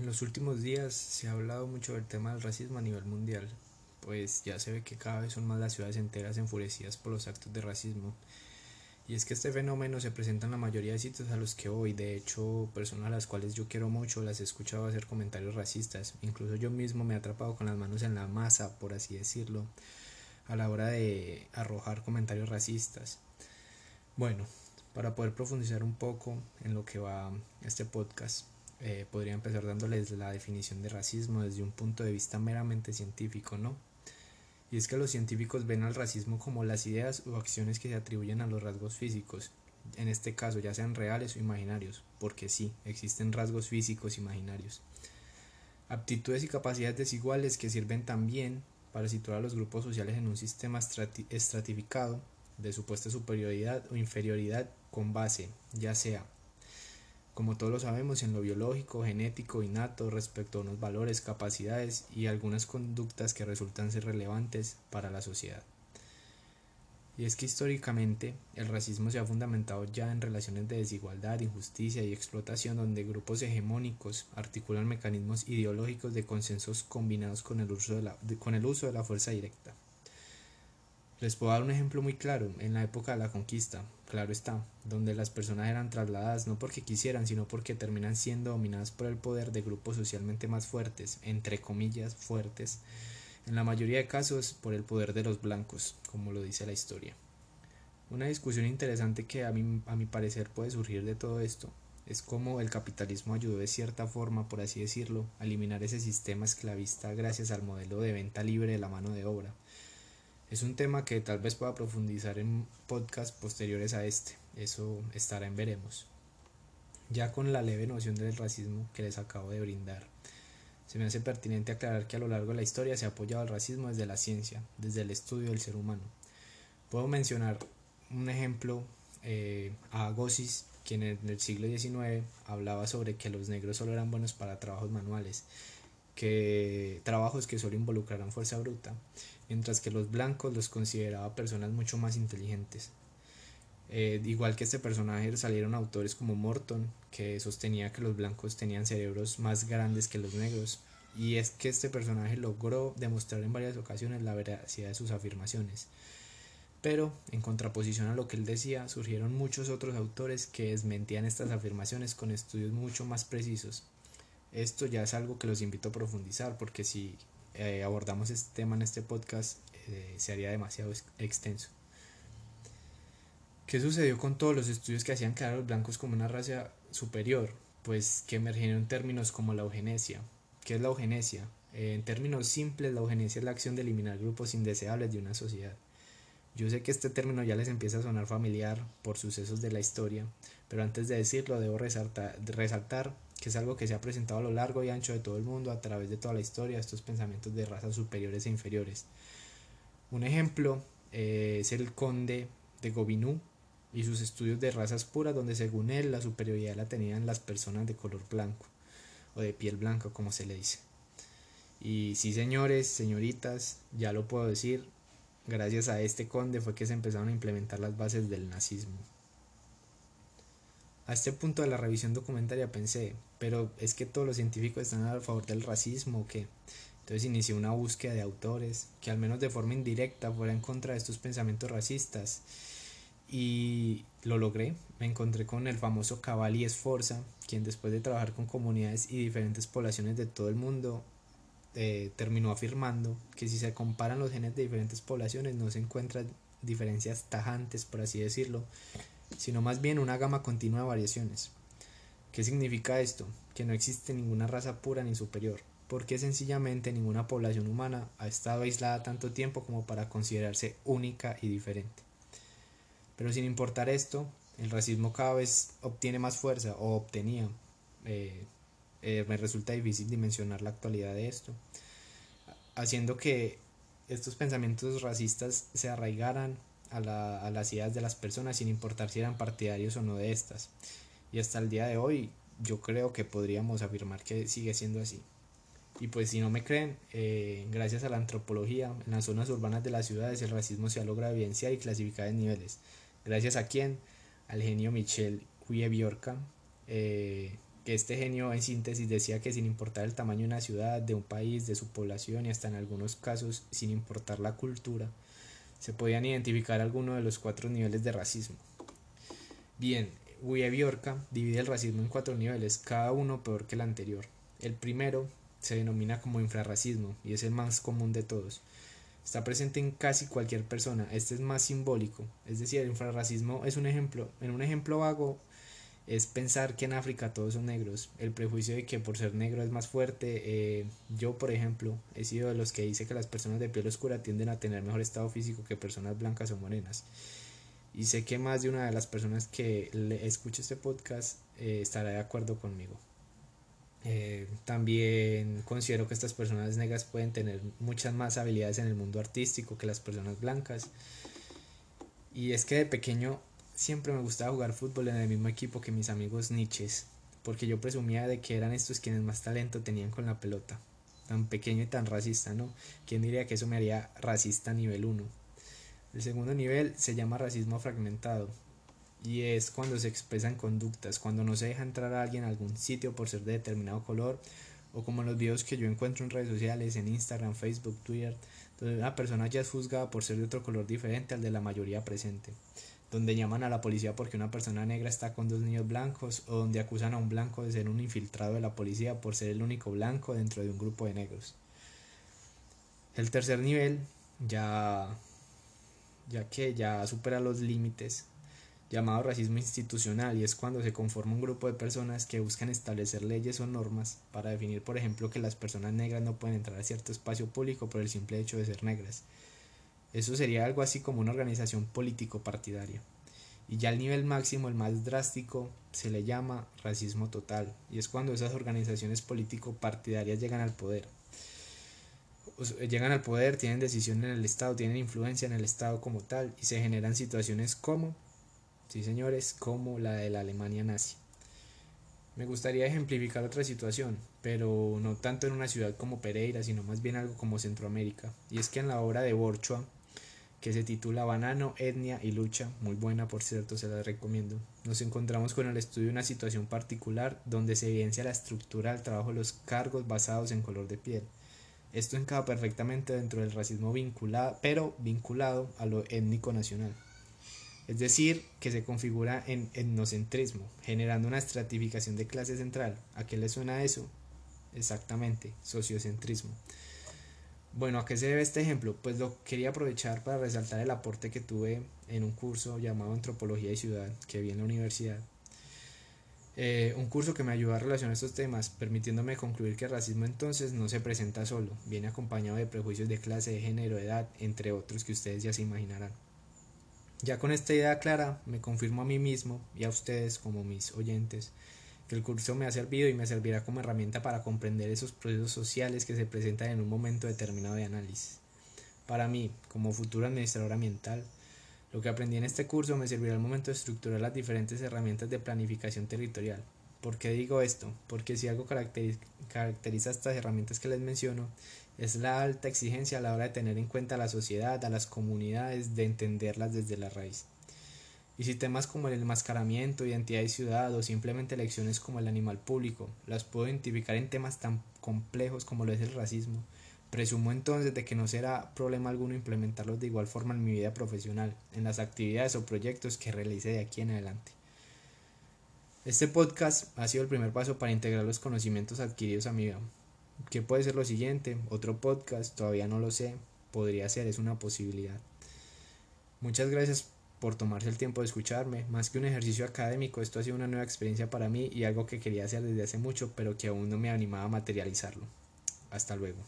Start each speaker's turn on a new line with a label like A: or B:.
A: En los últimos días se ha hablado mucho del tema del racismo a nivel mundial, pues ya se ve que cada vez son más las ciudades enteras enfurecidas por los actos de racismo. Y es que este fenómeno se presenta en la mayoría de sitios a los que voy, de hecho, personas a las cuales yo quiero mucho las he escuchado hacer comentarios racistas, incluso yo mismo me he atrapado con las manos en la masa, por así decirlo, a la hora de arrojar comentarios racistas. Bueno, para poder profundizar un poco en lo que va este podcast, eh, podría empezar dándoles la definición de racismo desde un punto de vista meramente científico, ¿no? Y es que los científicos ven al racismo como las ideas o acciones que se atribuyen a los rasgos físicos, en este caso ya sean reales o imaginarios, porque sí, existen rasgos físicos imaginarios. Aptitudes y capacidades desiguales que sirven también para situar a los grupos sociales en un sistema estratificado de supuesta superioridad o inferioridad con base, ya sea como todos lo sabemos, en lo biológico, genético, innato, respecto a unos valores, capacidades y algunas conductas que resultan ser relevantes para la sociedad. Y es que históricamente el racismo se ha fundamentado ya en relaciones de desigualdad, injusticia y explotación donde grupos hegemónicos articulan mecanismos ideológicos de consensos combinados con el uso de la, con el uso de la fuerza directa. Les puedo dar un ejemplo muy claro. En la época de la conquista, claro está, donde las personas eran trasladadas no porque quisieran, sino porque terminan siendo dominadas por el poder de grupos socialmente más fuertes, entre comillas fuertes, en la mayoría de casos por el poder de los blancos, como lo dice la historia. Una discusión interesante que a mi, a mi parecer puede surgir de todo esto es cómo el capitalismo ayudó de cierta forma, por así decirlo, a eliminar ese sistema esclavista gracias al modelo de venta libre de la mano de obra es un tema que tal vez pueda profundizar en podcasts posteriores a este. Eso estará en veremos. Ya con la leve noción del racismo que les acabo de brindar, se me hace pertinente aclarar que a lo largo de la historia se ha apoyado el racismo desde la ciencia, desde el estudio del ser humano. Puedo mencionar un ejemplo eh, a Agosis, quien en el siglo XIX hablaba sobre que los negros solo eran buenos para trabajos manuales, que trabajos que solo involucraran fuerza bruta, mientras que los blancos los consideraba personas mucho más inteligentes. Eh, igual que este personaje salieron autores como Morton, que sostenía que los blancos tenían cerebros más grandes que los negros, y es que este personaje logró demostrar en varias ocasiones la veracidad de sus afirmaciones. Pero, en contraposición a lo que él decía, surgieron muchos otros autores que desmentían estas afirmaciones con estudios mucho más precisos. Esto ya es algo que los invito a profundizar, porque si eh, abordamos este tema en este podcast eh, se haría demasiado extenso. ¿Qué sucedió con todos los estudios que hacían quedar a los blancos como una raza superior? Pues que emergieron términos como la eugenesia. ¿Qué es la eugenesia? Eh, en términos simples, la eugenesia es la acción de eliminar grupos indeseables de una sociedad. Yo sé que este término ya les empieza a sonar familiar por sucesos de la historia, pero antes de decirlo debo resaltar, resaltar que es algo que se ha presentado a lo largo y ancho de todo el mundo a través de toda la historia, estos pensamientos de razas superiores e inferiores. Un ejemplo eh, es el conde de Gobineau y sus estudios de razas puras, donde según él la superioridad la tenían las personas de color blanco o de piel blanca, como se le dice. Y sí, señores, señoritas, ya lo puedo decir, gracias a este conde fue que se empezaron a implementar las bases del nazismo. A este punto de la revisión documentaria pensé, pero es que todos los científicos están a favor del racismo o qué. Entonces inicié una búsqueda de autores que al menos de forma indirecta fuera en contra de estos pensamientos racistas. Y lo logré. Me encontré con el famoso Cavalli Esforza, quien después de trabajar con comunidades y diferentes poblaciones de todo el mundo, eh, terminó afirmando que si se comparan los genes de diferentes poblaciones no se encuentran diferencias tajantes, por así decirlo, sino más bien una gama continua de variaciones. ¿Qué significa esto? Que no existe ninguna raza pura ni superior, porque sencillamente ninguna población humana ha estado aislada tanto tiempo como para considerarse única y diferente. Pero sin importar esto, el racismo cada vez obtiene más fuerza o obtenía. Eh, eh, me resulta difícil dimensionar la actualidad de esto, haciendo que estos pensamientos racistas se arraigaran a, las ideas de las personas sin importar si eran partidarios o no de estas. Y hasta el día de hoy yo creo que podríamos afirmar que sigue siendo así. Y pues si no me creen, eh, gracias a la antropología, en las zonas urbanas de las ciudades el racismo se ha logrado evidenciar y clasificar en niveles. Gracias a quién? Al genio Michel Huyeviorca, eh, que este genio en síntesis decía que sin importar el tamaño de una ciudad, de un país, de su población y hasta en algunos casos sin importar la cultura, se podían identificar algunos de los cuatro niveles de racismo. Bien, Biorka divide el racismo en cuatro niveles, cada uno peor que el anterior. El primero se denomina como infrarracismo y es el más común de todos. Está presente en casi cualquier persona. Este es más simbólico. Es decir, el infrarracismo es un ejemplo. En un ejemplo vago es pensar que en África todos son negros. El prejuicio de que por ser negro es más fuerte. Eh, yo, por ejemplo, he sido de los que dice que las personas de piel oscura tienden a tener mejor estado físico que personas blancas o morenas. Y sé que más de una de las personas que le escuche este podcast eh, estará de acuerdo conmigo. Eh, también considero que estas personas negras pueden tener muchas más habilidades en el mundo artístico que las personas blancas. Y es que de pequeño siempre me gustaba jugar fútbol en el mismo equipo que mis amigos niches, porque yo presumía de que eran estos quienes más talento tenían con la pelota. Tan pequeño y tan racista, ¿no? ¿Quién diría que eso me haría racista nivel 1? El segundo nivel se llama racismo fragmentado, y es cuando se expresan conductas, cuando no se deja entrar a alguien a algún sitio por ser de determinado color, o como en los videos que yo encuentro en redes sociales, en Instagram, Facebook, Twitter, donde una persona ya es juzgada por ser de otro color diferente al de la mayoría presente, donde llaman a la policía porque una persona negra está con dos niños blancos, o donde acusan a un blanco de ser un infiltrado de la policía por ser el único blanco dentro de un grupo de negros. El tercer nivel ya ya que ya supera los límites llamado racismo institucional y es cuando se conforma un grupo de personas que buscan establecer leyes o normas para definir, por ejemplo, que las personas negras no pueden entrar a cierto espacio público por el simple hecho de ser negras. Eso sería algo así como una organización político-partidaria. Y ya al nivel máximo, el más drástico, se le llama racismo total, y es cuando esas organizaciones político-partidarias llegan al poder. Llegan al poder, tienen decisión en el Estado, tienen influencia en el Estado como tal, y se generan situaciones como sí señores, como la de la Alemania nazi. Me gustaría ejemplificar otra situación, pero no tanto en una ciudad como Pereira, sino más bien algo como Centroamérica. Y es que en la obra de Borchua, que se titula Banano, Etnia y Lucha, muy buena por cierto, se la recomiendo, nos encontramos con el estudio de una situación particular donde se evidencia la estructura del trabajo de los cargos basados en color de piel. Esto encaja perfectamente dentro del racismo vinculado, pero vinculado a lo étnico nacional es decir, que se configura en etnocentrismo, generando una estratificación de clase central. ¿A qué le suena eso? Exactamente, sociocentrismo. Bueno, ¿a qué se debe este ejemplo? Pues lo quería aprovechar para resaltar el aporte que tuve en un curso llamado Antropología y Ciudad que vi en la universidad. Eh, un curso que me ayudó a relacionar estos temas, permitiéndome concluir que el racismo entonces no se presenta solo, viene acompañado de prejuicios de clase, de género, de edad, entre otros que ustedes ya se imaginarán. Ya con esta idea clara, me confirmo a mí mismo y a ustedes como mis oyentes que el curso me ha servido y me servirá como herramienta para comprender esos procesos sociales que se presentan en un momento determinado de análisis. Para mí, como futuro administrador ambiental, lo que aprendí en este curso me servirá al momento de estructurar las diferentes herramientas de planificación territorial. ¿Por qué digo esto? Porque si algo caracteriza estas herramientas que les menciono, es la alta exigencia a la hora de tener en cuenta a la sociedad, a las comunidades, de entenderlas desde la raíz. Y si temas como el enmascaramiento, identidad y ciudad o simplemente elecciones como el animal público las puedo identificar en temas tan complejos como lo es el racismo, presumo entonces de que no será problema alguno implementarlos de igual forma en mi vida profesional, en las actividades o proyectos que realice de aquí en adelante. Este podcast ha sido el primer paso para integrar los conocimientos adquiridos a mi vida, ¿Qué puede ser lo siguiente? Otro podcast, todavía no lo sé. Podría ser, es una posibilidad. Muchas gracias por tomarse el tiempo de escucharme. Más que un ejercicio académico, esto ha sido una nueva experiencia para mí y algo que quería hacer desde hace mucho, pero que aún no me animaba a materializarlo. Hasta luego.